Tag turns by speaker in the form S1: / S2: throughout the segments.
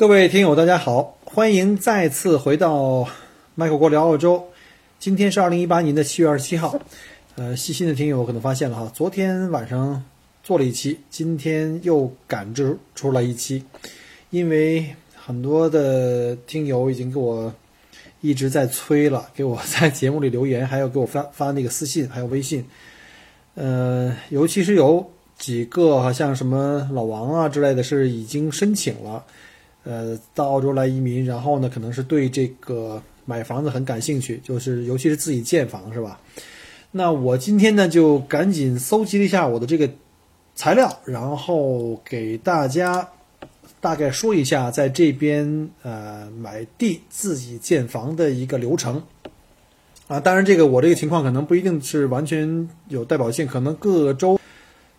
S1: 各位听友，大家好，欢迎再次回到麦克国聊澳洲。今天是二零一八年的七月二十七号。呃，细心的听友可能发现了哈，昨天晚上做了一期，今天又赶制出来一期，因为很多的听友已经给我一直在催了，给我在节目里留言，还有给我发发那个私信，还有微信。呃，尤其是有几个好像什么老王啊之类的，是已经申请了。呃，到澳洲来移民，然后呢，可能是对这个买房子很感兴趣，就是尤其是自己建房，是吧？那我今天呢，就赶紧搜集了一下我的这个材料，然后给大家大概说一下在这边呃买地自己建房的一个流程。啊，当然这个我这个情况可能不一定是完全有代表性，可能各州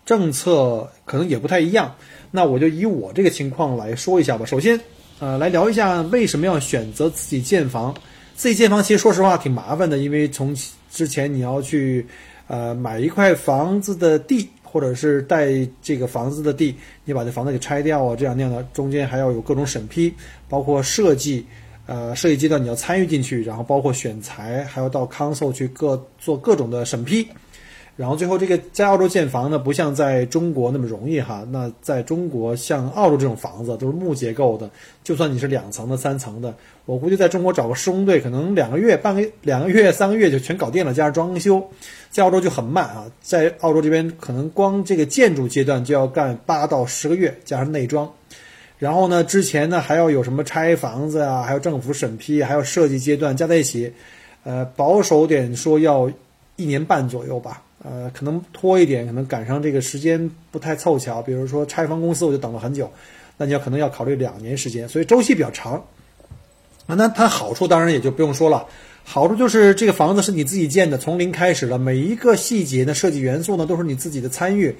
S1: 政策可能也不太一样。那我就以我这个情况来说一下吧。首先，呃，来聊一下为什么要选择自己建房。自己建房其实说实话挺麻烦的，因为从之前你要去，呃，买一块房子的地，或者是带这个房子的地，你把这房子给拆掉啊，这样那样的，中间还要有各种审批，包括设计，呃，设计阶段你要参与进去，然后包括选材，还要到 council 去各做各种的审批。然后最后这个在澳洲建房呢，不像在中国那么容易哈。那在中国，像澳洲这种房子都是木结构的，就算你是两层的、三层的，我估计在中国找个施工队，可能两个月、半个两个月、三个月就全搞定了，加上装修。在澳洲就很慢啊，在澳洲这边可能光这个建筑阶段就要干八到十个月，加上内装。然后呢，之前呢还要有什么拆房子啊，还有政府审批，还有设计阶段加在一起，呃，保守点说要一年半左右吧。呃，可能拖一点，可能赶上这个时间不太凑巧。比如说拆房公司，我就等了很久，那你要可能要考虑两年时间，所以周期比较长。啊，那它好处当然也就不用说了，好处就是这个房子是你自己建的，从零开始了，每一个细节的设计元素呢都是你自己的参与，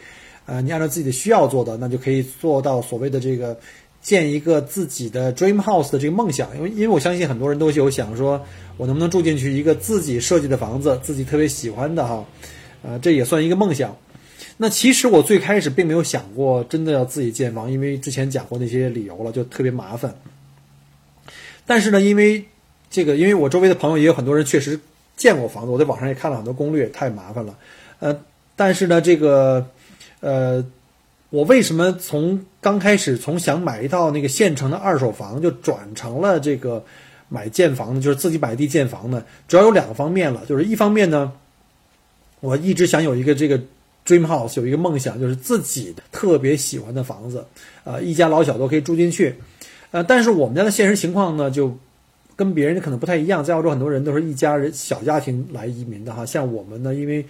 S1: 呃，你按照自己的需要做的，那就可以做到所谓的这个建一个自己的 dream house 的这个梦想。因为因为我相信很多人都有想说，我能不能住进去一个自己设计的房子，自己特别喜欢的哈。呃，这也算一个梦想。那其实我最开始并没有想过真的要自己建房，因为之前讲过那些理由了，就特别麻烦。但是呢，因为这个，因为我周围的朋友也有很多人确实建过房子，我在网上也看了很多攻略，太麻烦了。呃，但是呢，这个，呃，我为什么从刚开始从想买一套那个现成的二手房，就转成了这个买建房呢？就是自己买地建房呢？主要有两个方面了，就是一方面呢。我一直想有一个这个 dream house，有一个梦想，就是自己特别喜欢的房子，呃，一家老小都可以住进去，呃，但是我们家的现实情况呢，就跟别人可能不太一样。在澳洲，很多人都是一家人小家庭来移民的哈，像我们呢，因为，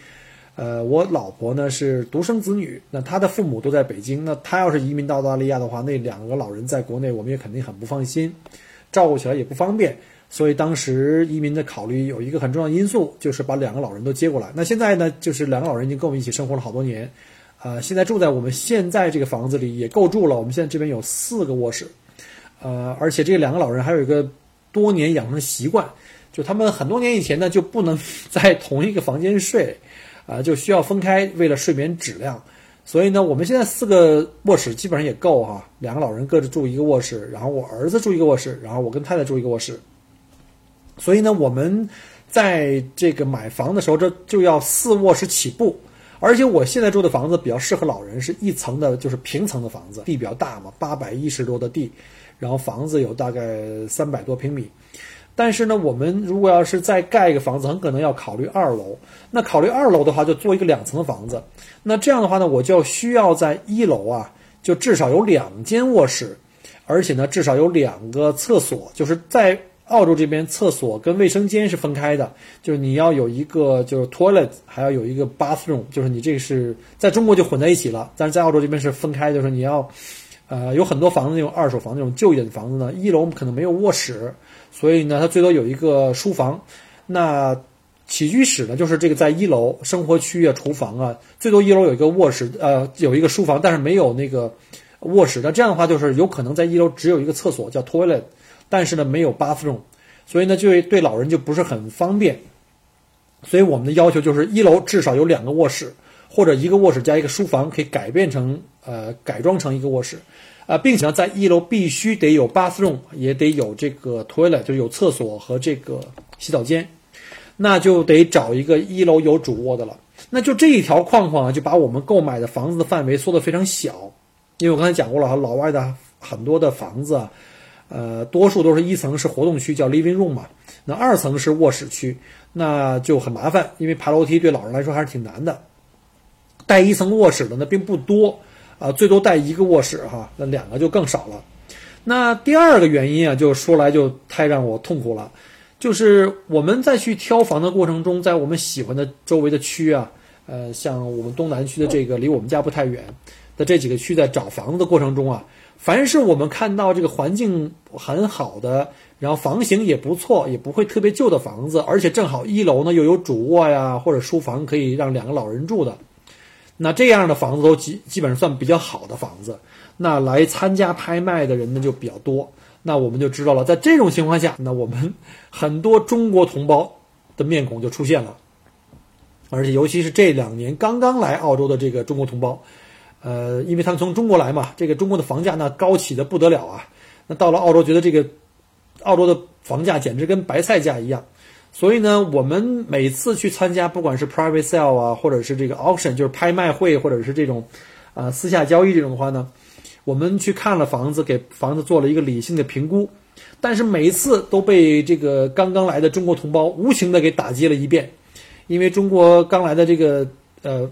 S1: 呃，我老婆呢是独生子女，那她的父母都在北京，那她要是移民到澳大利亚的话，那两个老人在国内，我们也肯定很不放心，照顾起来也不方便。所以当时移民的考虑有一个很重要因素，就是把两个老人都接过来。那现在呢，就是两个老人已经跟我们一起生活了好多年，呃，现在住在我们现在这个房子里也够住了。我们现在这边有四个卧室，呃，而且这两个老人还有一个多年养成的习惯，就他们很多年以前呢就不能在同一个房间睡，啊，就需要分开，为了睡眠质量。所以呢，我们现在四个卧室基本上也够哈，两个老人各自住一个卧室，然后我儿子住一个卧室，然后我跟太太住一个卧室。所以呢，我们在这个买房的时候，这就要四卧室起步。而且我现在住的房子比较适合老人，是一层的，就是平层的房子，地比较大嘛，八百一十多的地，然后房子有大概三百多平米。但是呢，我们如果要是再盖一个房子，很可能要考虑二楼。那考虑二楼的话，就做一个两层的房子。那这样的话呢，我就需要在一楼啊，就至少有两间卧室，而且呢，至少有两个厕所，就是在。澳洲这边厕所跟卫生间是分开的，就是你要有一个就是 toilet，还要有一个 bathroom，就是你这个是在中国就混在一起了，但是在澳洲这边是分开，就是你要，呃，有很多房子那种二手房那种旧一点的房子呢，一楼可能没有卧室，所以呢，它最多有一个书房，那。起居室呢，就是这个在一楼生活区啊、厨房啊，最多一楼有一个卧室，呃，有一个书房，但是没有那个卧室。那这样的话，就是有可能在一楼只有一个厕所叫 toilet，但是呢没有 bathroom，所以呢就对老人就不是很方便。所以我们的要求就是一楼至少有两个卧室，或者一个卧室加一个书房，可以改变成呃改装成一个卧室，啊，并且呢在一楼必须得有 bathroom，也得有这个 toilet，就是有厕所和这个洗澡间。那就得找一个一楼有主卧的了。那就这一条框框啊，就把我们购买的房子的范围缩得非常小。因为我刚才讲过了哈，老外的很多的房子啊，呃，多数都是一层是活动区，叫 living room 嘛。那二层是卧室区，那就很麻烦，因为爬楼梯对老人来说还是挺难的。带一层卧室的呢并不多啊，最多带一个卧室哈，那两个就更少了。那第二个原因啊，就说来就太让我痛苦了。就是我们在去挑房的过程中，在我们喜欢的周围的区啊，呃，像我们东南区的这个离我们家不太远的这几个区，在找房子的过程中啊，凡是我们看到这个环境很好的，然后房型也不错，也不会特别旧的房子，而且正好一楼呢又有主卧呀或者书房可以让两个老人住的，那这样的房子都基基本上算比较好的房子，那来参加拍卖的人呢就比较多。那我们就知道了，在这种情况下，那我们很多中国同胞的面孔就出现了，而且尤其是这两年刚刚来澳洲的这个中国同胞，呃，因为他们从中国来嘛，这个中国的房价那高起的不得了啊，那到了澳洲觉得这个澳洲的房价简直跟白菜价一样，所以呢，我们每次去参加不管是 private sale 啊，或者是这个 auction，就是拍卖会，或者是这种啊私下交易这种的话呢。我们去看了房子，给房子做了一个理性的评估，但是每一次都被这个刚刚来的中国同胞无情的给打击了一遍，因为中国刚来的这个呃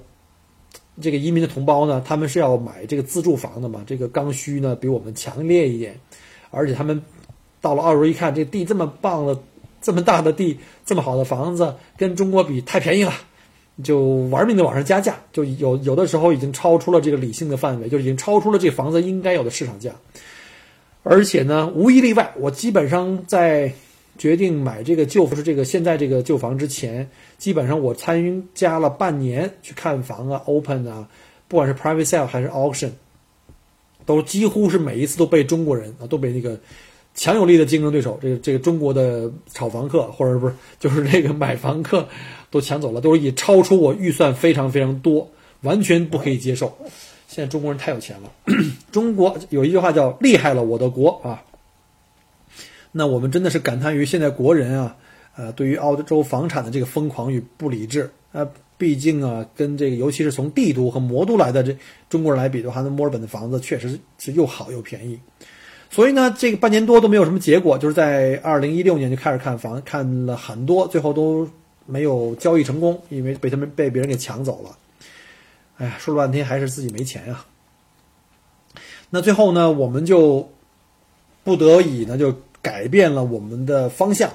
S1: 这个移民的同胞呢，他们是要买这个自住房的嘛，这个刚需呢比我们强烈一点，而且他们到了澳洲一看，这地这么棒的，这么大的地，这么好的房子，跟中国比太便宜了。就玩命的往上加价，就有有的时候已经超出了这个理性的范围，就已经超出了这房子应该有的市场价。而且呢，无一例外，我基本上在决定买这个旧房是这个现在这个旧房之前，基本上我参加了半年去看房啊，open 啊，不管是 private sale 还是 auction，都几乎是每一次都被中国人啊，都被那个。强有力的竞争对手，这个这个中国的炒房客，或者不是就是这个买房客，都抢走了，都是以超出我预算非常非常多，完全不可以接受。现在中国人太有钱了，中国有一句话叫“厉害了我的国”啊。那我们真的是感叹于现在国人啊，呃，对于澳洲房产的这个疯狂与不理智啊。毕竟啊，跟这个尤其是从帝都和魔都来的这中国人来比的话，那墨尔本的房子确实是又好又便宜。所以呢，这个半年多都没有什么结果，就是在二零一六年就开始看房，看了很多，最后都没有交易成功，因为被他们被别人给抢走了。哎呀，说了半天还是自己没钱呀。那最后呢，我们就不得已呢，就改变了我们的方向，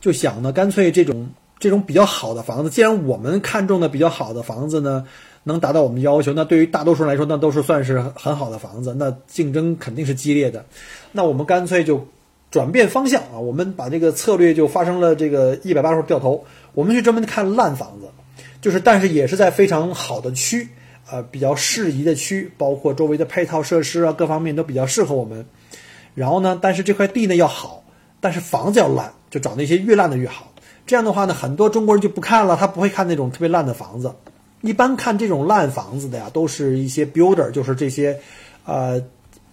S1: 就想呢，干脆这种这种比较好的房子，既然我们看中的比较好的房子呢。能达到我们要求，那对于大多数人来说，那都是算是很好的房子。那竞争肯定是激烈的，那我们干脆就转变方向啊！我们把这个策略就发生了这个一百八十度掉头，我们去专门看烂房子，就是但是也是在非常好的区，呃，比较适宜的区，包括周围的配套设施啊，各方面都比较适合我们。然后呢，但是这块地呢要好，但是房子要烂，就找那些越烂的越好。这样的话呢，很多中国人就不看了，他不会看那种特别烂的房子。一般看这种烂房子的呀，都是一些 builder，就是这些，呃，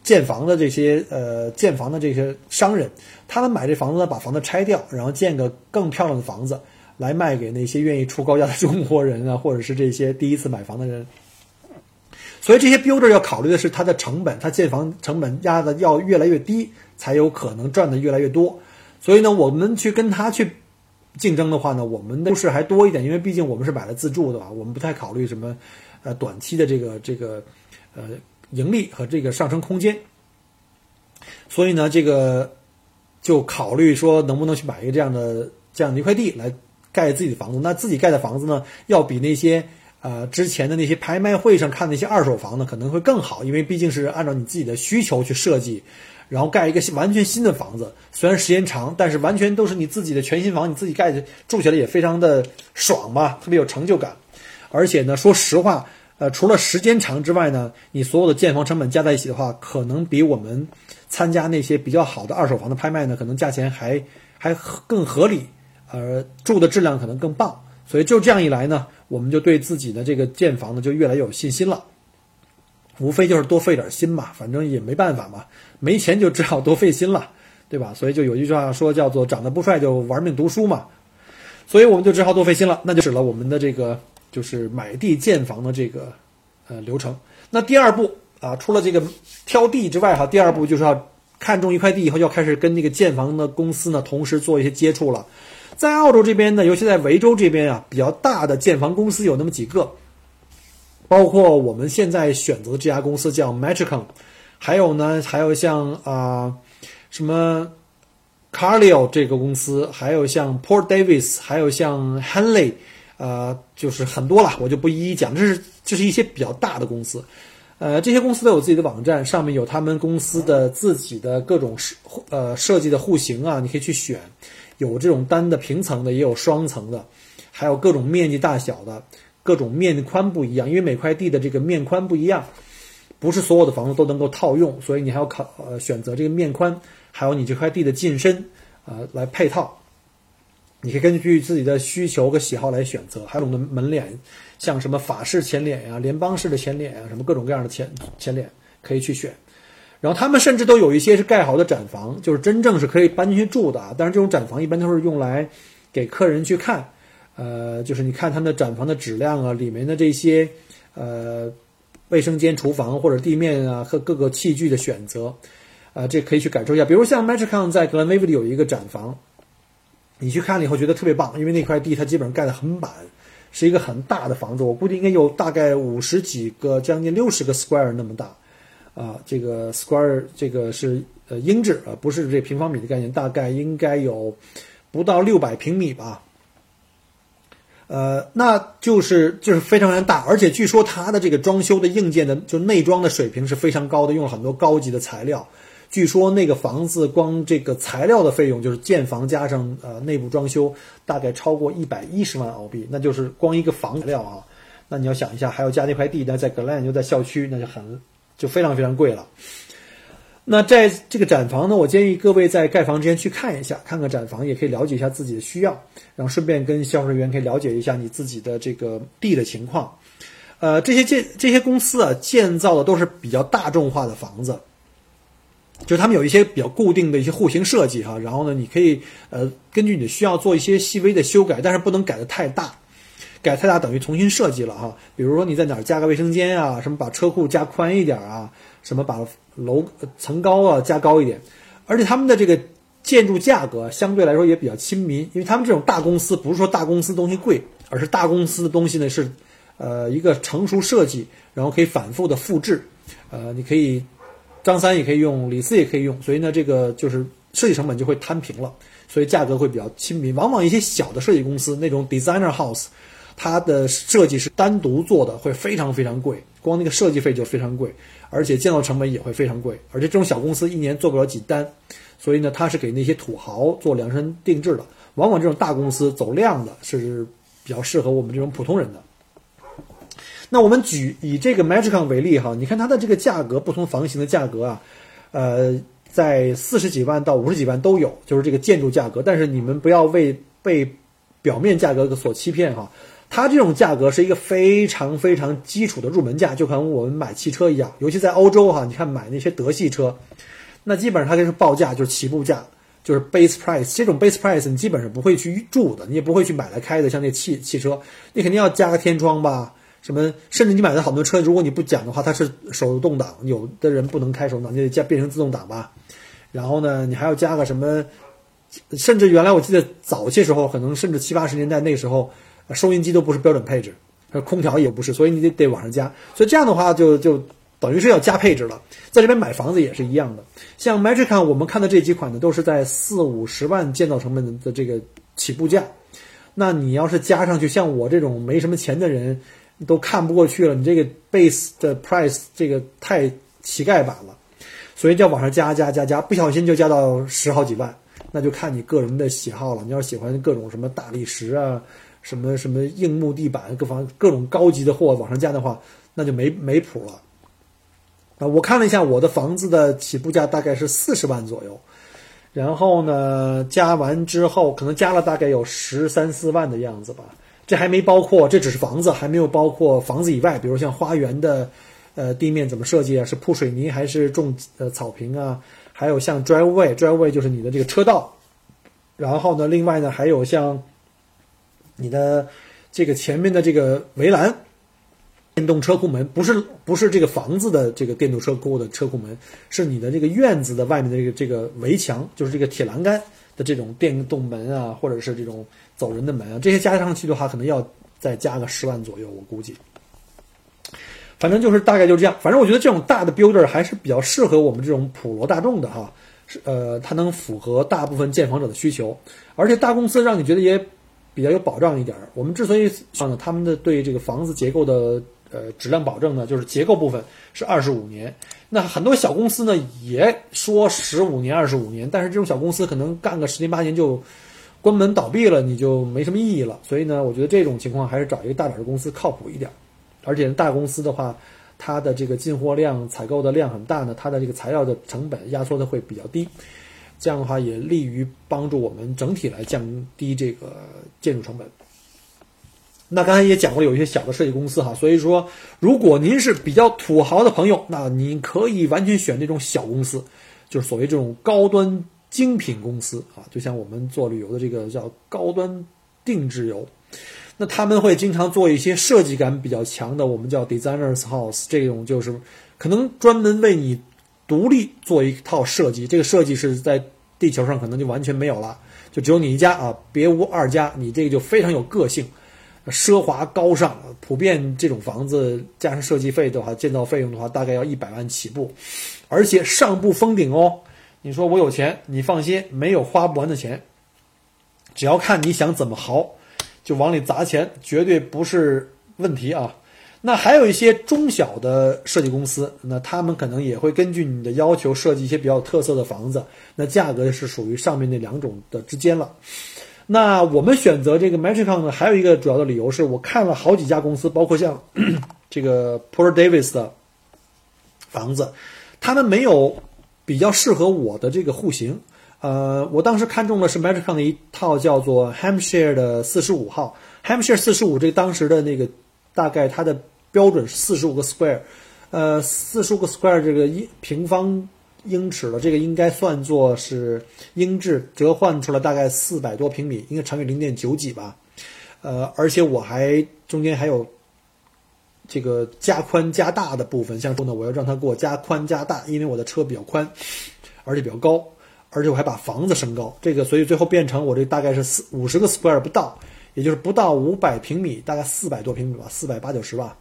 S1: 建房的这些呃建房的这些商人，他们买这房子呢，把房子拆掉，然后建个更漂亮的房子，来卖给那些愿意出高价的中国人啊，或者是这些第一次买房的人。所以这些 builder 要考虑的是它的成本，它建房成本压的要越来越低，才有可能赚的越来越多。所以呢，我们去跟他去。竞争的话呢，我们的优势还多一点，因为毕竟我们是买了自住的吧，我们不太考虑什么，呃，短期的这个这个，呃，盈利和这个上升空间。所以呢，这个就考虑说能不能去买一个这样的这样的一块地来盖自己的房子。那自己盖的房子呢，要比那些呃之前的那些拍卖会上看那些二手房呢可能会更好，因为毕竟是按照你自己的需求去设计，然后盖一个完全新的房子。虽然时间长，但是完全都是你自己的全新房，你自己盖的住起来也非常的爽吧，特别有成就感。而且呢，说实话。呃，除了时间长之外呢，你所有的建房成本加在一起的话，可能比我们参加那些比较好的二手房的拍卖呢，可能价钱还还更合理，呃，住的质量可能更棒。所以就这样一来呢，我们就对自己的这个建房呢就越来越有信心了。无非就是多费点心嘛，反正也没办法嘛，没钱就只好多费心了，对吧？所以就有一句话说叫做“长得不帅就玩命读书”嘛，所以我们就只好多费心了，那就使了我们的这个。就是买地建房的这个呃流程。那第二步啊，除了这个挑地之外，哈，第二步就是要看中一块地以后，要开始跟那个建房的公司呢同时做一些接触了。在澳洲这边呢，尤其在维州这边啊，比较大的建房公司有那么几个，包括我们现在选择的这家公司叫 Metricon，还有呢，还有像啊什么 Carlyle 这个公司，还有像 Port Davis，还有像 Henley。呃，就是很多了，我就不一一讲。这是这是一些比较大的公司，呃，这些公司都有自己的网站，上面有他们公司的自己的各种设呃设计的户型啊，你可以去选，有这种单的平层的，也有双层的，还有各种面积大小的，各种面宽不一样，因为每块地的这个面宽不一样，不是所有的房子都能够套用，所以你还要考呃选择这个面宽，还有你这块地的进深啊来配套。你可以根据自己的需求和喜好来选择，还有我们的门脸，像什么法式前脸呀、联邦式的前脸呀，什么各种各样的前前脸可以去选。然后他们甚至都有一些是盖好的展房，就是真正是可以搬进去住的啊。但是这种展房一般都是用来给客人去看，呃，就是你看他们的展房的质量啊，里面的这些呃卫生间、厨房或者地面啊和各个器具的选择，呃，这可以去感受一下。比如像 Metricon 在 Glenville 有一个展房。你去看了以后觉得特别棒，因为那块地它基本上盖得很满，是一个很大的房子，我估计应该有大概五十几个，将近六十个 square 那么大，啊，这个 square 这个是呃英制啊，不是这平方米的概念，大概应该有不到六百平米吧，呃，那就是就是非常非常大，而且据说它的这个装修的硬件的就内装的水平是非常高的，用了很多高级的材料。据说那个房子光这个材料的费用，就是建房加上呃内部装修，大概超过一百一十万澳币，那就是光一个房材料啊。那你要想一下，还要加那块地，那在格兰又在校区，那就很就非常非常贵了。那在这个展房呢，我建议各位在盖房之前去看一下，看看展房，也可以了解一下自己的需要，然后顺便跟销售人员可以了解一下你自己的这个地的情况。呃，这些建这些公司啊，建造的都是比较大众化的房子。就他们有一些比较固定的一些户型设计哈，然后呢，你可以呃根据你的需要做一些细微的修改，但是不能改的太大，改太大等于重新设计了哈。比如说你在哪儿加个卫生间啊，什么把车库加宽一点啊，什么把楼层高啊加高一点，而且他们的这个建筑价格相对来说也比较亲民，因为他们这种大公司不是说大公司东西贵，而是大公司的东西呢是呃一个成熟设计，然后可以反复的复制，呃你可以。张三也可以用，李四也可以用，所以呢，这个就是设计成本就会摊平了，所以价格会比较亲民。往往一些小的设计公司那种 designer house，它的设计是单独做的，会非常非常贵，光那个设计费就非常贵，而且建造成本也会非常贵。而且这种小公司一年做不了几单，所以呢，它是给那些土豪做量身定制的。往往这种大公司走量的是比较适合我们这种普通人的。那我们举以这个 Magicon 为例哈，你看它的这个价格，不同房型的价格啊，呃，在四十几万到五十几万都有，就是这个建筑价格。但是你们不要为被表面价格所欺骗哈，它这种价格是一个非常非常基础的入门价，就跟我们买汽车一样，尤其在欧洲哈，你看买那些德系车，那基本上它就是报价，就是起步价，就是 base price。这种 base price 你基本上不会去住的，你也不会去买来开的，像那汽汽车，你肯定要加个天窗吧。什么？甚至你买的好多车，如果你不讲的话，它是手动挡，有的人不能开手动挡，你得加变成自动挡吧。然后呢，你还要加个什么？甚至原来我记得早些时候，可能甚至七八十年代那时候，收音机都不是标准配置，空调也不是，所以你得得往上加。所以这样的话，就就等于是要加配置了。在这边买房子也是一样的，像 Magic，我们看的这几款呢，都是在四五十万建造成本的这个起步价。那你要是加上去，像我这种没什么钱的人，都看不过去了。你这个 base 的 price 这个太乞丐版了，所以就要往上加加加加，不小心就加到十好几万。那就看你个人的喜好了。你要喜欢各种什么大理石啊，什么什么硬木地板，各方各种高级的货往上加的话，那就没没谱了。啊，我看了一下我的房子的起步价大概是四十万左右，然后呢，加完之后可能加了大概有十三四万的样子吧。这还没包括，这只是房子，还没有包括房子以外，比如像花园的，呃，地面怎么设计啊？是铺水泥还是种呃草坪啊？还有像 driveway，driveway 就是你的这个车道，然后呢，另外呢还有像你的这个前面的这个围栏，电动车库门不是不是这个房子的这个电动车库的车库门，是你的这个院子的外面的这个这个围墙，就是这个铁栏杆的这种电动门啊，或者是这种走人的门啊，这些加上去的话，可能要再加个十万左右，我估计。反正就是大概就这样。反正我觉得这种大的 builder 还是比较适合我们这种普罗大众的哈，是呃，它能符合大部分建房者的需求，而且大公司让你觉得也比较有保障一点儿。我们之所以呢，他们的对这个房子结构的呃质量保证呢，就是结构部分是二十五年。那很多小公司呢也说十五年、二十五年，但是这种小公司可能干个十年八年就关门倒闭了，你就没什么意义了。所以呢，我觉得这种情况还是找一个大点的公司靠谱一点儿。而且大公司的话，它的这个进货量、采购的量很大呢，它的这个材料的成本压缩的会比较低，这样的话也利于帮助我们整体来降低这个建筑成本。那刚才也讲过，有一些小的设计公司哈，所以说如果您是比较土豪的朋友，那您可以完全选这种小公司，就是所谓这种高端精品公司啊，就像我们做旅游的这个叫高端定制游。那他们会经常做一些设计感比较强的，我们叫 designers house，这种就是可能专门为你独立做一套设计。这个设计是在地球上可能就完全没有了，就只有你一家啊，别无二家。你这个就非常有个性，奢华高尚。普遍这种房子加上设计费的话，建造费用的话，大概要一百万起步，而且上不封顶哦。你说我有钱，你放心，没有花不完的钱，只要看你想怎么豪。就往里砸钱，绝对不是问题啊。那还有一些中小的设计公司，那他们可能也会根据你的要求设计一些比较特色的房子，那价格是属于上面那两种的之间了。那我们选择这个 Matricon 呢，还有一个主要的理由是我看了好几家公司，包括像 这个 Port Davis 的房子，他们没有比较适合我的这个户型。呃，我当时看中的是 Matricon 的一套叫做 Hampshire 的四十五号，Hampshire 四十五这个当时的那个大概它的标准是四十五个 square，呃，四十五个 square 这个英平方英尺的这个应该算作是英制折换出来大概四百多平米，应该乘以零点九几吧，呃，而且我还中间还有这个加宽加大的部分，像说呢，我要让它给我加宽加大，因为我的车比较宽，而且比较高。而且我还把房子升高，这个所以最后变成我这大概是四五十个 square 不到，也就是不到五百平米，大概四百多平米吧，四百八九十吧。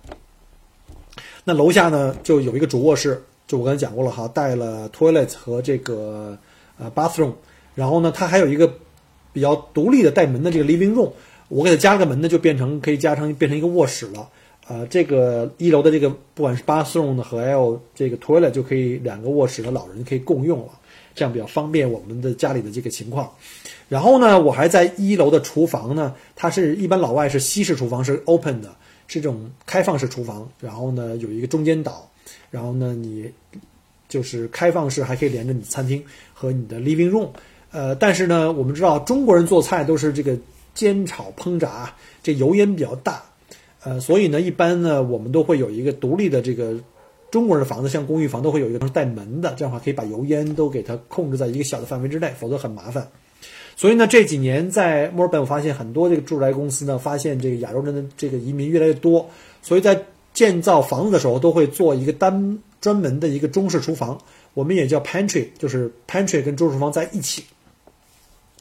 S1: 那楼下呢就有一个主卧室，就我刚才讲过了哈，带了 toilet 和这个呃 bathroom，然后呢它还有一个比较独立的带门的这个 living room，我给它加个门呢，就变成可以加成变成一个卧室了。呃，这个一楼的这个不管是 bathroom 的和还有这个 toilet 就可以两个卧室的老人可以共用了。这样比较方便我们的家里的这个情况，然后呢，我还在一楼的厨房呢，它是一般老外是西式厨房是 open 的，这种开放式厨房，然后呢有一个中间岛，然后呢你就是开放式还可以连着你餐厅和你的 living room，呃，但是呢我们知道中国人做菜都是这个煎炒烹炸，这油烟比较大，呃，所以呢一般呢我们都会有一个独立的这个。中国人的房子像公寓房都会有一个带门的，这样的话可以把油烟都给它控制在一个小的范围之内，否则很麻烦。所以呢，这几年在墨尔本，我发现很多这个住宅公司呢，发现这个亚洲人的这个移民越来越多，所以在建造房子的时候都会做一个单专门的一个中式厨房，我们也叫 pantry，就是 pantry 跟中式厨房在一起。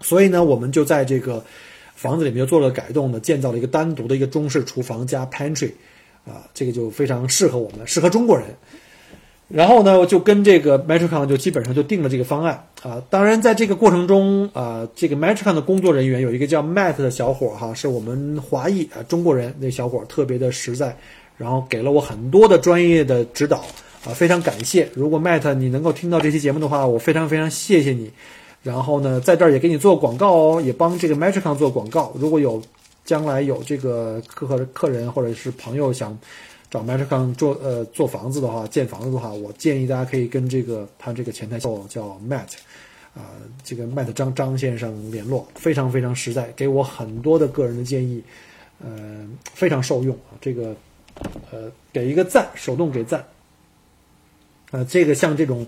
S1: 所以呢，我们就在这个房子里面又做了改动呢，建造了一个单独的一个中式厨房加 pantry。啊，这个就非常适合我们，适合中国人。然后呢，就跟这个 Metricon 就基本上就定了这个方案啊。当然，在这个过程中啊，这个 Metricon 的工作人员有一个叫 Matt 的小伙哈，是我们华裔啊中国人，那小伙特别的实在，然后给了我很多的专业的指导啊，非常感谢。如果 Matt 你能够听到这期节目的话，我非常非常谢谢你。然后呢，在这儿也给你做广告哦，也帮这个 Metricon 做广告。如果有将来有这个客客人或者是朋友想。找 Matricon 做呃做房子的话，建房子的话，我建议大家可以跟这个他这个前台叫叫 Matt，啊，这个 Matt 张张先生联络，非常非常实在，给我很多的个人的建议，呃，非常受用啊。这个呃，给一个赞，手动给赞。呃，这个像这种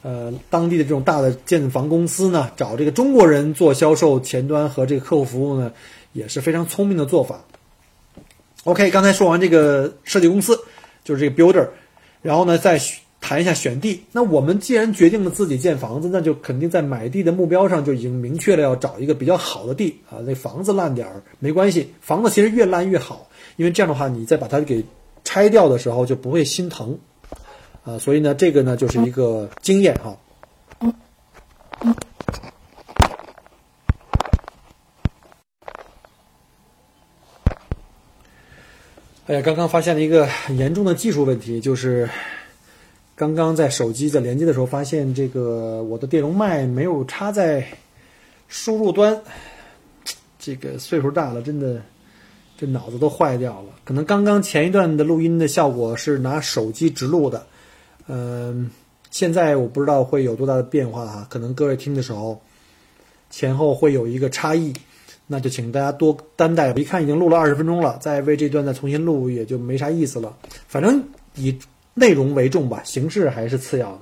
S1: 呃当地的这种大的建房公司呢，找这个中国人做销售前端和这个客户服务呢，也是非常聪明的做法。OK，刚才说完这个设计公司，就是这个 builder，然后呢再谈一下选地。那我们既然决定了自己建房子，那就肯定在买地的目标上就已经明确了要找一个比较好的地啊。那房子烂点儿没关系，房子其实越烂越好，因为这样的话你再把它给拆掉的时候就不会心疼啊。所以呢，这个呢就是一个经验哈。哎呀，刚刚发现了一个很严重的技术问题，就是刚刚在手机在连接的时候，发现这个我的电容麦没有插在输入端。这个岁数大了，真的这脑子都坏掉了。可能刚刚前一段的录音的效果是拿手机直录的，嗯，现在我不知道会有多大的变化哈。可能各位听的时候前后会有一个差异。那就请大家多担待。一看已经录了二十分钟了，再为这段再重新录也就没啥意思了。反正以内容为重吧，形式还是次要的。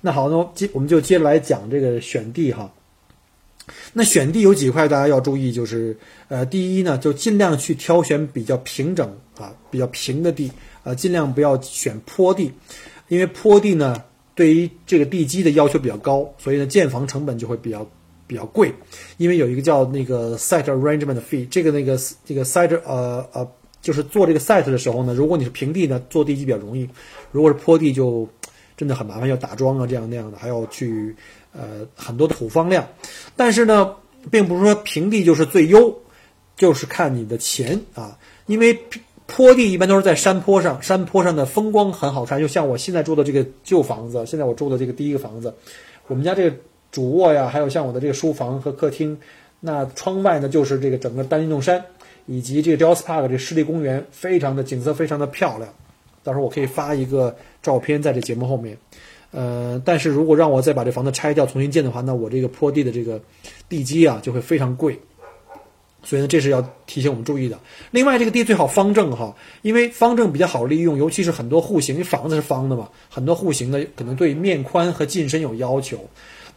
S1: 那好，那接我们就接着来讲这个选地哈。那选地有几块大家要注意，就是呃，第一呢，就尽量去挑选比较平整啊、比较平的地呃，尽量不要选坡地，因为坡地呢对于这个地基的要求比较高，所以呢建房成本就会比较。比较贵，因为有一个叫那个 site arrangement fee，这个那个这个 site 呃呃，就是做这个 site 的时候呢，如果你是平地呢，做地基比较容易；如果是坡地，就真的很麻烦，要打桩啊，这样那样的，还要去呃很多土方量。但是呢，并不是说平地就是最优，就是看你的钱啊，因为坡地一般都是在山坡上，山坡上的风光很好看，就像我现在住的这个旧房子，现在我住的这个第一个房子，我们家这个。主卧呀，还有像我的这个书房和客厅，那窗外呢就是这个整个丹尼弄山，以及这个 Dallas Park 这湿地公园，非常的景色非常的漂亮。到时候我可以发一个照片在这节目后面。呃，但是如果让我再把这房子拆掉重新建的话，那我这个坡地的这个地基啊就会非常贵。所以呢，这是要提醒我们注意的。另外，这个地最好方正哈，因为方正比较好利用，尤其是很多户型，因为房子是方的嘛，很多户型呢可能对面宽和进深有要求。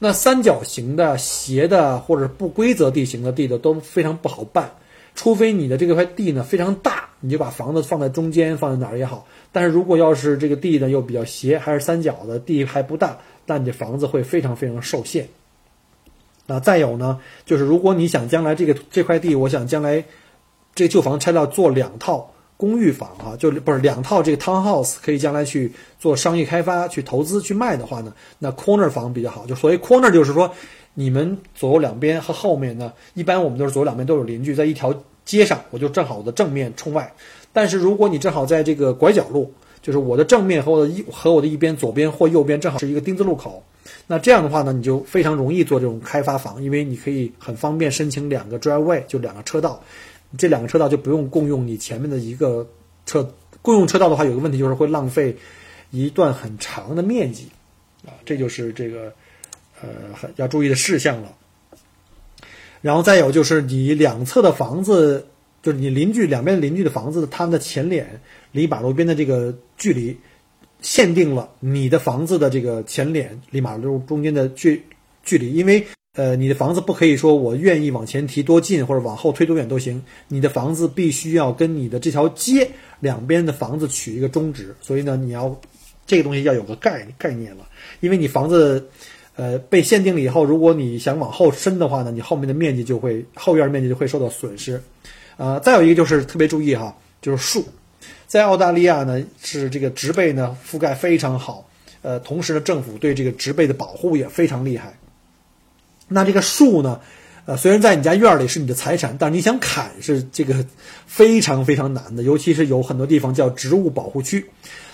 S1: 那三角形的、斜的或者不规则地形的地的都非常不好办，除非你的这块地呢非常大，你就把房子放在中间，放在哪儿也好。但是如果要是这个地呢又比较斜，还是三角的地还不大，那你的房子会非常非常受限。那，再有呢，就是如果你想将来这个这块地，我想将来这旧房拆掉做两套。公寓房啊，就不是两套这个 townhouse，可以将来去做商业开发、去投资、去卖的话呢，那 corner 房比较好。就所谓 corner，就是说你们左右两边和后面呢，一般我们都是左右两边都有邻居，在一条街上，我就正好我的正面冲外。但是如果你正好在这个拐角路，就是我的正面和我的一和我的一边左边或右边正好是一个丁字路口，那这样的话呢，你就非常容易做这种开发房，因为你可以很方便申请两个 driveway，就两个车道。这两个车道就不用共用你前面的一个车，共用车道的话，有个问题就是会浪费一段很长的面积，啊，这就是这个呃很要注意的事项了。然后再有就是你两侧的房子，就是你邻居两边邻居的房子，他们的前脸离马路边的这个距离，限定了你的房子的这个前脸离马路中间的距距离，因为。呃，你的房子不可以说我愿意往前提多近或者往后推多远都行，你的房子必须要跟你的这条街两边的房子取一个中值，所以呢，你要这个东西要有个概概念了，因为你房子呃被限定了以后，如果你想往后伸的话呢，你后面的面积就会后院面积就会受到损失，呃，再有一个就是特别注意哈，就是树，在澳大利亚呢是这个植被呢覆盖非常好。呃，同时呢，政府对这个植被的保护也非常厉害。那这个树呢，呃，虽然在你家院里是你的财产，但是你想砍是这个非常非常难的，尤其是有很多地方叫植物保护区。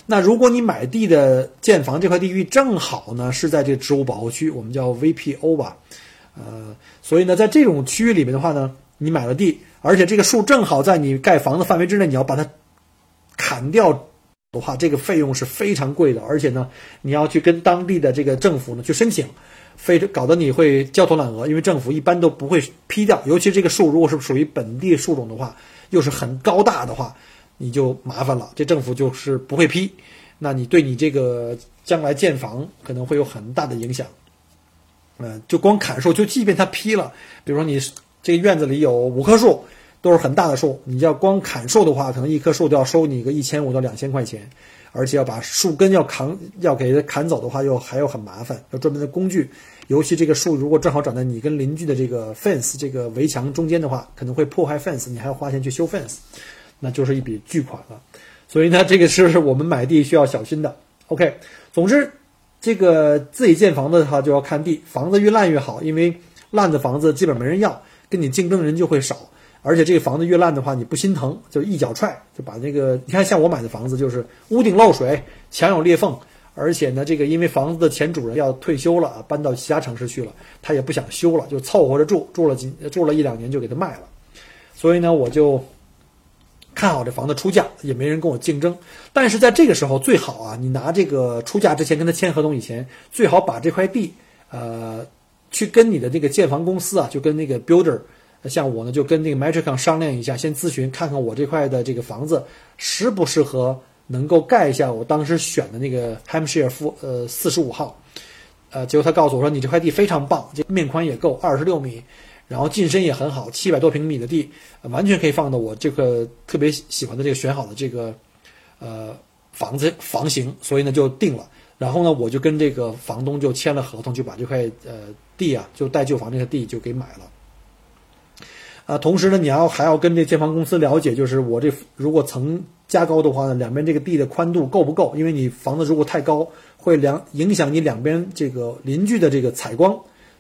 S1: 那如果你买地的建房这块地域正好呢是在这植物保护区，我们叫 VPO 吧，呃，所以呢，在这种区域里面的话呢，你买了地，而且这个树正好在你盖房子范围之内，你要把它砍掉。的话，这个费用是非常贵的，而且呢，你要去跟当地的这个政府呢去申请，非搞得你会焦头烂额，因为政府一般都不会批掉，尤其这个树如果是属于本地树种的话，又是很高大的话，你就麻烦了，这政府就是不会批，那你对你这个将来建房可能会有很大的影响。嗯，就光砍树，就即便他批了，比如说你这个院子里有五棵树。都是很大的树，你要光砍树的话，可能一棵树都要收你个一千五到两千块钱，而且要把树根要扛，要给它砍走的话，又还有很麻烦，要专门的工具。尤其这个树如果正好长在你跟邻居的这个 fence 这个围墙中间的话，可能会破坏 fence，你还要花钱去修 fence，那就是一笔巨款了。所以呢，这个是我们买地需要小心的。OK，总之，这个自己建房子的话就要看地，房子越烂越好，因为烂的房子基本没人要，跟你竞争人就会少。而且这个房子越烂的话，你不心疼，就一脚踹就把那个。你看，像我买的房子，就是屋顶漏水，墙有裂缝，而且呢，这个因为房子的前主人要退休了啊，搬到其他城市去了，他也不想修了，就凑合着住，住了几住了一两年就给他卖了。所以呢，我就看好这房子出价，也没人跟我竞争。但是在这个时候，最好啊，你拿这个出价之前跟他签合同以前，最好把这块地，呃，去跟你的这个建房公司啊，就跟那个 builder。像我呢，就跟那个 Metricon 商量一下，先咨询看看我这块的这个房子适不适合能够盖一下我当时选的那个 Hampshire 负呃四十五号，呃，结果他告诉我说你这块地非常棒，这面宽也够二十六米，然后进深也很好，七百多平米的地完全可以放到我这个特别喜欢的这个选好的这个呃房子房型，所以呢就定了。然后呢，我就跟这个房东就签了合同，就把这块呃地啊，就带旧房这个地就给买了。啊，同时呢，你要还要跟这建房公司了解，就是我这如果层加高的话呢，两边这个地的宽度够不够？因为你房子如果太高，会两影响你两边这个邻居的这个采光，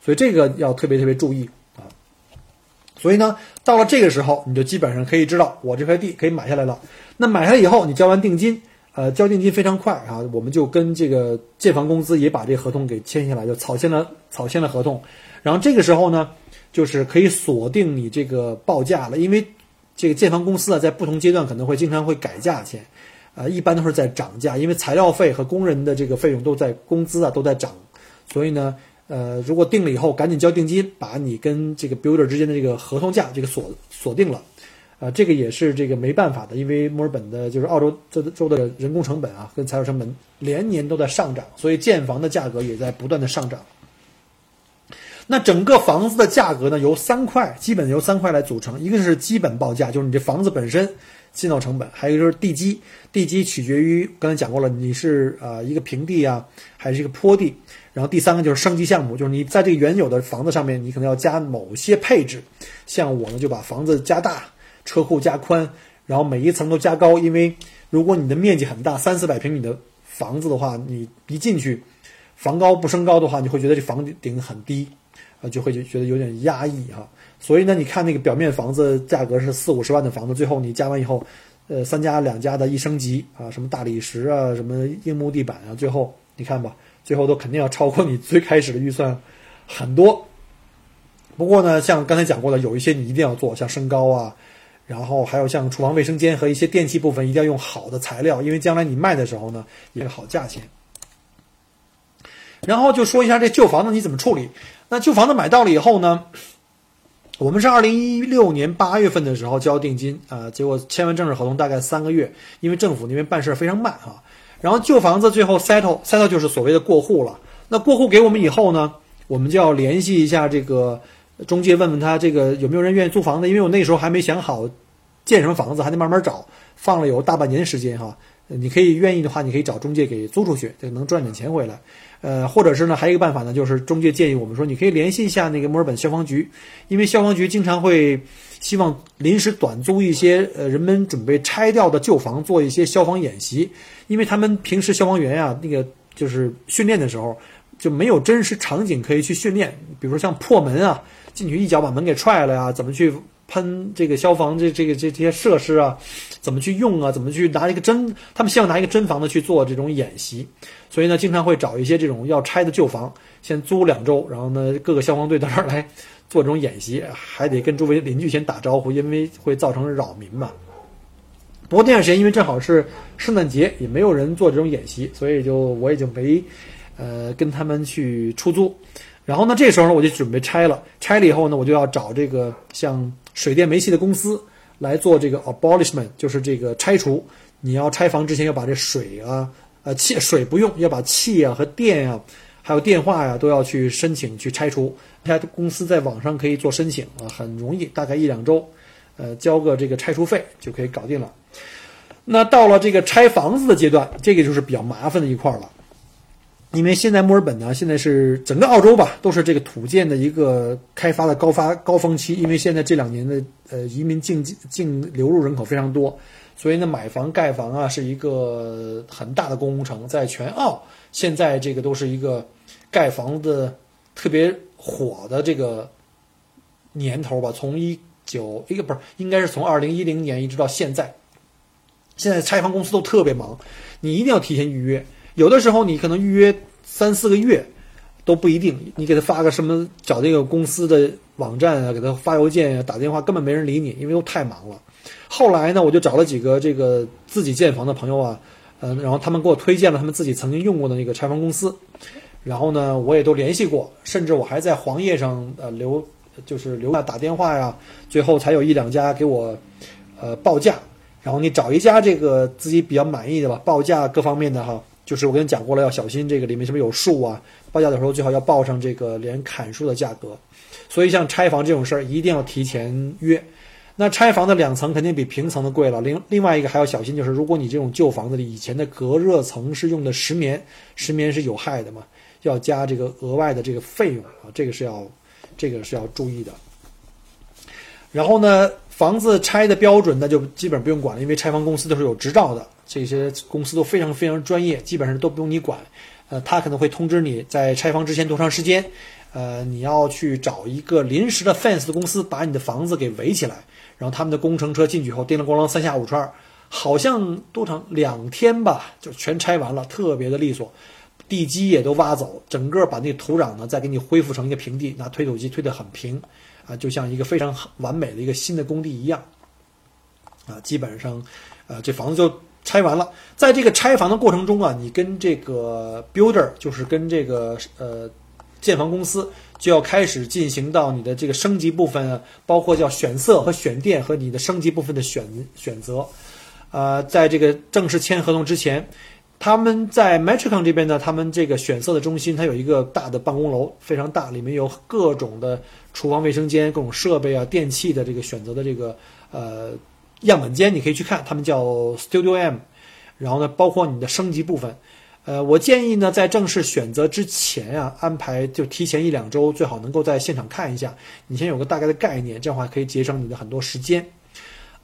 S1: 所以这个要特别特别注意啊。所以呢，到了这个时候，你就基本上可以知道我这块地可以买下来了。那买下来以后，你交完定金，呃，交定金非常快啊，我们就跟这个建房公司也把这合同给签下来，就草签了草签了合同。然后这个时候呢。就是可以锁定你这个报价了，因为这个建房公司啊，在不同阶段可能会经常会改价钱，呃，一般都是在涨价，因为材料费和工人的这个费用都在工资啊都在涨，所以呢，呃，如果定了以后，赶紧交定金，把你跟这个 builder 之间的这个合同价这个锁锁定了，啊，这个也是这个没办法的，因为墨尔本的就是澳洲这州的人工成本啊跟材料成本连年都在上涨，所以建房的价格也在不断的上涨。那整个房子的价格呢，由三块，基本由三块来组成。一个是基本报价，就是你这房子本身建造成本；还有一个就是地基，地基取决于刚才讲过了，你是呃一个平地啊，还是一个坡地。然后第三个就是升级项目，就是你在这个原有的房子上面，你可能要加某些配置。像我呢，就把房子加大，车库加宽，然后每一层都加高。因为如果你的面积很大，三四百平米的房子的话，你一进去，房高不升高的话，你会觉得这房顶很低。啊，就会就觉得有点压抑哈，所以呢，你看那个表面房子价格是四五十万的房子，最后你加完以后，呃，三家两家的一升级啊，什么大理石啊，什么硬木地板啊，最后你看吧，最后都肯定要超过你最开始的预算很多。不过呢，像刚才讲过的，有一些你一定要做，像升高啊，然后还有像厨房卫生间和一些电器部分，一定要用好的材料，因为将来你卖的时候呢，也好价钱。然后就说一下这旧房子你怎么处理。那旧房子买到了以后呢，我们是二零一六年八月份的时候交定金啊，结果签完正式合同大概三个月，因为政府那边办事非常慢啊。然后旧房子最后 settle settle 就是所谓的过户了。那过户给我们以后呢，我们就要联系一下这个中介，问问他这个有没有人愿意租房子，因为我那时候还没想好建什么房子，还得慢慢找，放了有大半年时间哈。你可以愿意的话，你可以找中介给租出去，这能赚点钱回来。呃，或者是呢，还有一个办法呢，就是中介建议我们说，你可以联系一下那个墨尔本消防局，因为消防局经常会希望临时短租一些呃人们准备拆掉的旧房做一些消防演习，因为他们平时消防员呀，那个就是训练的时候，就没有真实场景可以去训练，比如说像破门啊，进去一脚把门给踹了呀，怎么去喷这个消防这这个这这些设施啊，怎么去用啊，怎么去拿一个真，他们希望拿一个真房子去做这种演习，所以呢，经常会找一些这种要拆的旧房，先租两周，然后呢，各个消防队到这儿来做这种演习，还得跟周围邻居先打招呼，因为会造成扰民嘛。不过那段时间因为正好是圣诞节，也没有人做这种演习，所以就我也就没，呃，跟他们去出租。然后呢，这时候呢，我就准备拆了。拆了以后呢，我就要找这个像水电煤气的公司来做这个 abolishment，就是这个拆除。你要拆房之前要把这水啊，呃，气水不用，要把气啊和电啊，还有电话呀都要去申请去拆除。家公司在网上可以做申请啊，很容易，大概一两周，呃，交个这个拆除费就可以搞定了。那到了这个拆房子的阶段，这个就是比较麻烦的一块了，因为现在墨尔本呢，现在是整个澳洲吧，都是这个土建的一个开发的高发高峰期，因为现在这两年的呃移民净净流入人口非常多，所以呢买房盖房啊是一个很大的工程，在全澳现在这个都是一个盖房子特别火的这个年头吧，从一九一个不是应该是从二零一零年一直到现在。现在拆房公司都特别忙，你一定要提前预约。有的时候你可能预约三四个月都不一定，你给他发个什么找这个公司的网站啊，给他发邮件啊，打电话根本没人理你，因为都太忙了。后来呢，我就找了几个这个自己建房的朋友啊，嗯，然后他们给我推荐了他们自己曾经用过的那个拆房公司，然后呢，我也都联系过，甚至我还在黄页上呃留就是留下打电话呀，最后才有一两家给我呃报价。然后你找一家这个自己比较满意的吧，报价各方面的哈，就是我跟你讲过了，要小心这个里面是不是有树啊？报价的时候最好要报上这个连砍树的价格。所以像拆房这种事儿，一定要提前约。那拆房的两层肯定比平层的贵了。另另外一个还要小心，就是如果你这种旧房子里以前的隔热层是用的石棉，石棉是有害的嘛，要加这个额外的这个费用啊，这个是要这个是要注意的。然后呢？房子拆的标准那就基本不用管了，因为拆房公司都是有执照的，这些公司都非常非常专业，基本上都不用你管。呃，他可能会通知你在拆房之前多长时间，呃，你要去找一个临时的 fence 的公司把你的房子给围起来，然后他们的工程车进去后叮铃咣啷三下五除二，好像多长两天吧，就全拆完了，特别的利索，地基也都挖走，整个把那土壤呢再给你恢复成一个平地，拿推土机推得很平。啊，就像一个非常完美的一个新的工地一样，啊，基本上，呃，这房子就拆完了。在这个拆房的过程中啊，你跟这个 builder，就是跟这个呃建房公司，就要开始进行到你的这个升级部分，包括叫选色和选电和你的升级部分的选选择。呃，在这个正式签合同之前。他们在 Metricon 这边呢，他们这个选色的中心，它有一个大的办公楼，非常大，里面有各种的厨房卫生间、各种设备啊、电器的这个选择的这个呃样本间，你可以去看，他们叫 Studio M。然后呢，包括你的升级部分，呃，我建议呢，在正式选择之前啊，安排就提前一两周，最好能够在现场看一下，你先有个大概的概念，这样的话可以节省你的很多时间。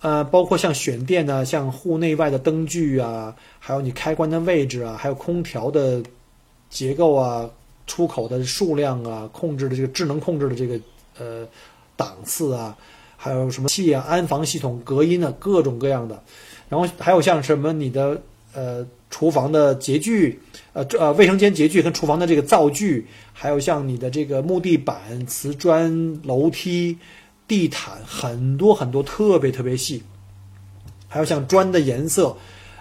S1: 呃，包括像选电呢，像户内外的灯具啊，还有你开关的位置啊，还有空调的结构啊，出口的数量啊，控制的这个智能控制的这个呃档次啊，还有什么气啊，安防系统、隔音啊，各种各样的。然后还有像什么你的呃厨房的洁具，呃这呃卫生间洁具跟厨房的这个灶具，还有像你的这个木地板、瓷砖、楼梯。地毯很多很多，特别特别细，还有像砖的颜色，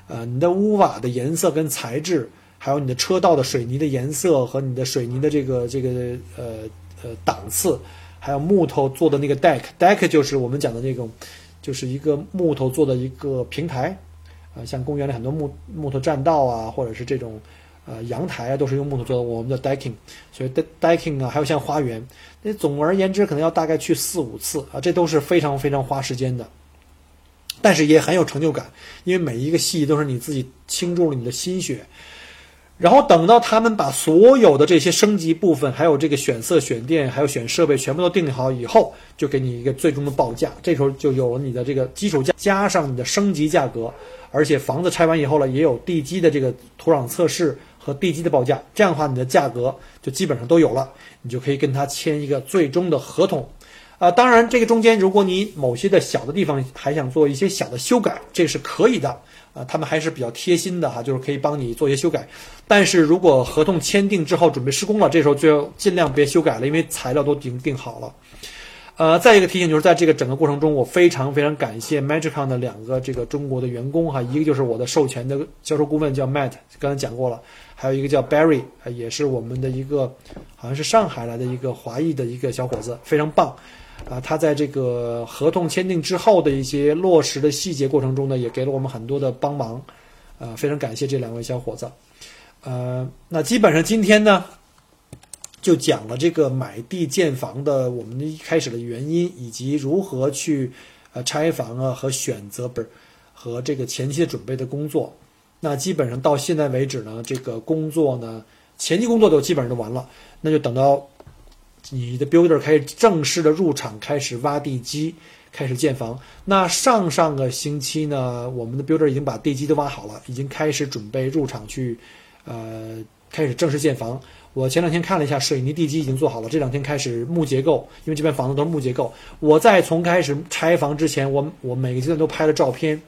S1: 呃，你的屋瓦的颜色跟材质，还有你的车道的水泥的颜色和你的水泥的这个这个呃呃档次，还有木头做的那个 deck，deck 就是我们讲的那种，就是一个木头做的一个平台，啊，像公园里很多木木头栈道啊，或者是这种。呃，阳台啊，都是用木头做的，我们的 decking，所以 decking 啊，还有像花园，那总而言之，可能要大概去四五次啊，这都是非常非常花时间的，但是也很有成就感，因为每一个细都是你自己倾注了你的心血，然后等到他们把所有的这些升级部分，还有这个选色、选电，还有选设备全部都定好以后，就给你一个最终的报价，这时候就有了你的这个基础价，加上你的升级价格，而且房子拆完以后了，也有地基的这个土壤测试。和地基的报价，这样的话你的价格就基本上都有了，你就可以跟他签一个最终的合同。啊，当然这个中间如果你某些的小的地方还想做一些小的修改，这是可以的。啊，他们还是比较贴心的哈，就是可以帮你做一些修改。但是如果合同签订之后准备施工了，这时候就尽量别修改了，因为材料都已经定好了。呃，再一个提醒就是，在这个整个过程中，我非常非常感谢 Magicon 的两个这个中国的员工哈，一个就是我的授权的销售顾问叫 Matt，刚才讲过了，还有一个叫 Barry，也是我们的一个好像是上海来的一个华裔的一个小伙子，非常棒。啊，他在这个合同签订之后的一些落实的细节过程中呢，也给了我们很多的帮忙，呃，非常感谢这两位小伙子。呃，那基本上今天呢。就讲了这个买地建房的我们一开始的原因，以及如何去呃拆房啊和选择不是和这个前期的准备的工作。那基本上到现在为止呢，这个工作呢前期工作都基本上都完了，那就等到你的 builder 开始正式的入场，开始挖地基，开始建房。那上上个星期呢，我们的 builder 已经把地基都挖好了，已经开始准备入场去呃开始正式建房。我前两天看了一下，水泥地基已经做好了。这两天开始木结构，因为这边房子都是木结构。我在从开始拆房之前，我我每个阶段都拍了照片。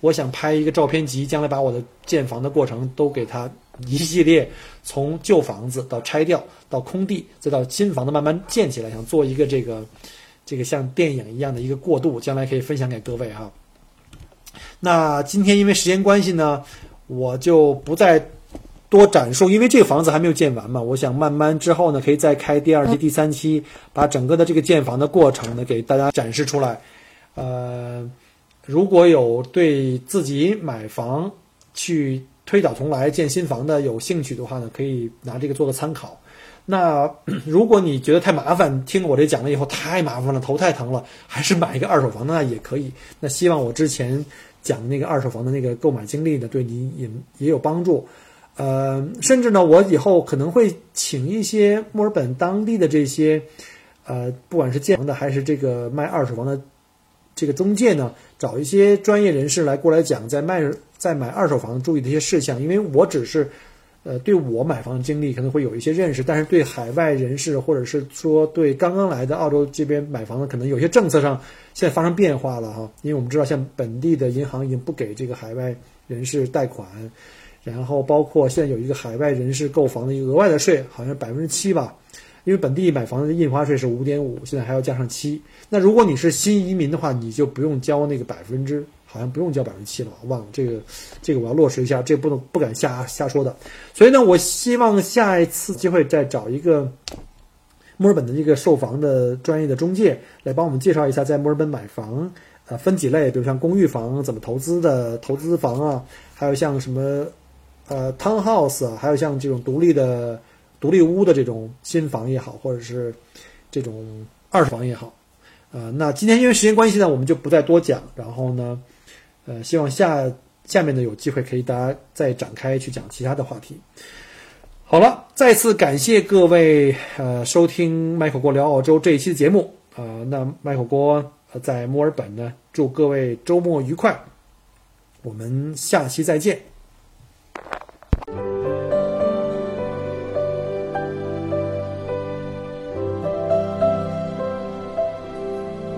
S1: 我想拍一个照片集，将来把我的建房的过程都给它一系列，从旧房子到拆掉，到空地，再到新房子慢慢建起来，想做一个这个这个像电影一样的一个过渡，将来可以分享给各位哈。那今天因为时间关系呢，我就不再。多展述，因为这个房子还没有建完嘛，我想慢慢之后呢，可以再开第二期、第三期，把整个的这个建房的过程呢给大家展示出来。呃，如果有对自己买房去推倒重来建新房的有兴趣的话呢，可以拿这个做个参考。那 如果你觉得太麻烦，听我这讲了以后太麻烦了，头太疼了，还是买一个二手房那也可以。那希望我之前讲那个二手房的那个购买经历呢，对你也也有帮助。呃，甚至呢，我以后可能会请一些墨尔本当地的这些，呃，不管是建房的还是这个卖二手房的这个中介呢，找一些专业人士来过来讲，在卖在买二手房注意的一些事项。因为我只是，呃，对我买房经历可能会有一些认识，但是对海外人士或者是说对刚刚来的澳洲这边买房的，可能有些政策上现在发生变化了哈。因为我们知道，像本地的银行已经不给这个海外人士贷款。然后包括现在有一个海外人士购房的一个额外的税，好像百分之七吧，因为本地买房的印花税是五点五，现在还要加上七。那如果你是新移民的话，你就不用交那个百分之，好像不用交百分之七了，我忘了这个，这个我要落实一下，这不能不敢瞎瞎说的。所以呢，我希望下一次机会再找一个墨尔本的一个售房的专业的中介来帮我们介绍一下在墨尔本买房，呃，分几类，比如像公寓房怎么投资的，投资房啊，还有像什么。呃，townhouse 啊，还有像这种独立的独立屋的这种新房也好，或者是这种二手房也好，呃，那今天因为时间关系呢，我们就不再多讲。然后呢，呃，希望下下面呢有机会可以大家再展开去讲其他的话题。好了，再次感谢各位呃收听麦克锅聊澳洲这一期的节目啊。那麦克锅在墨尔本呢，祝各位周末愉快，我们下期再见。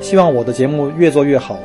S1: 希望我的节目越做越好。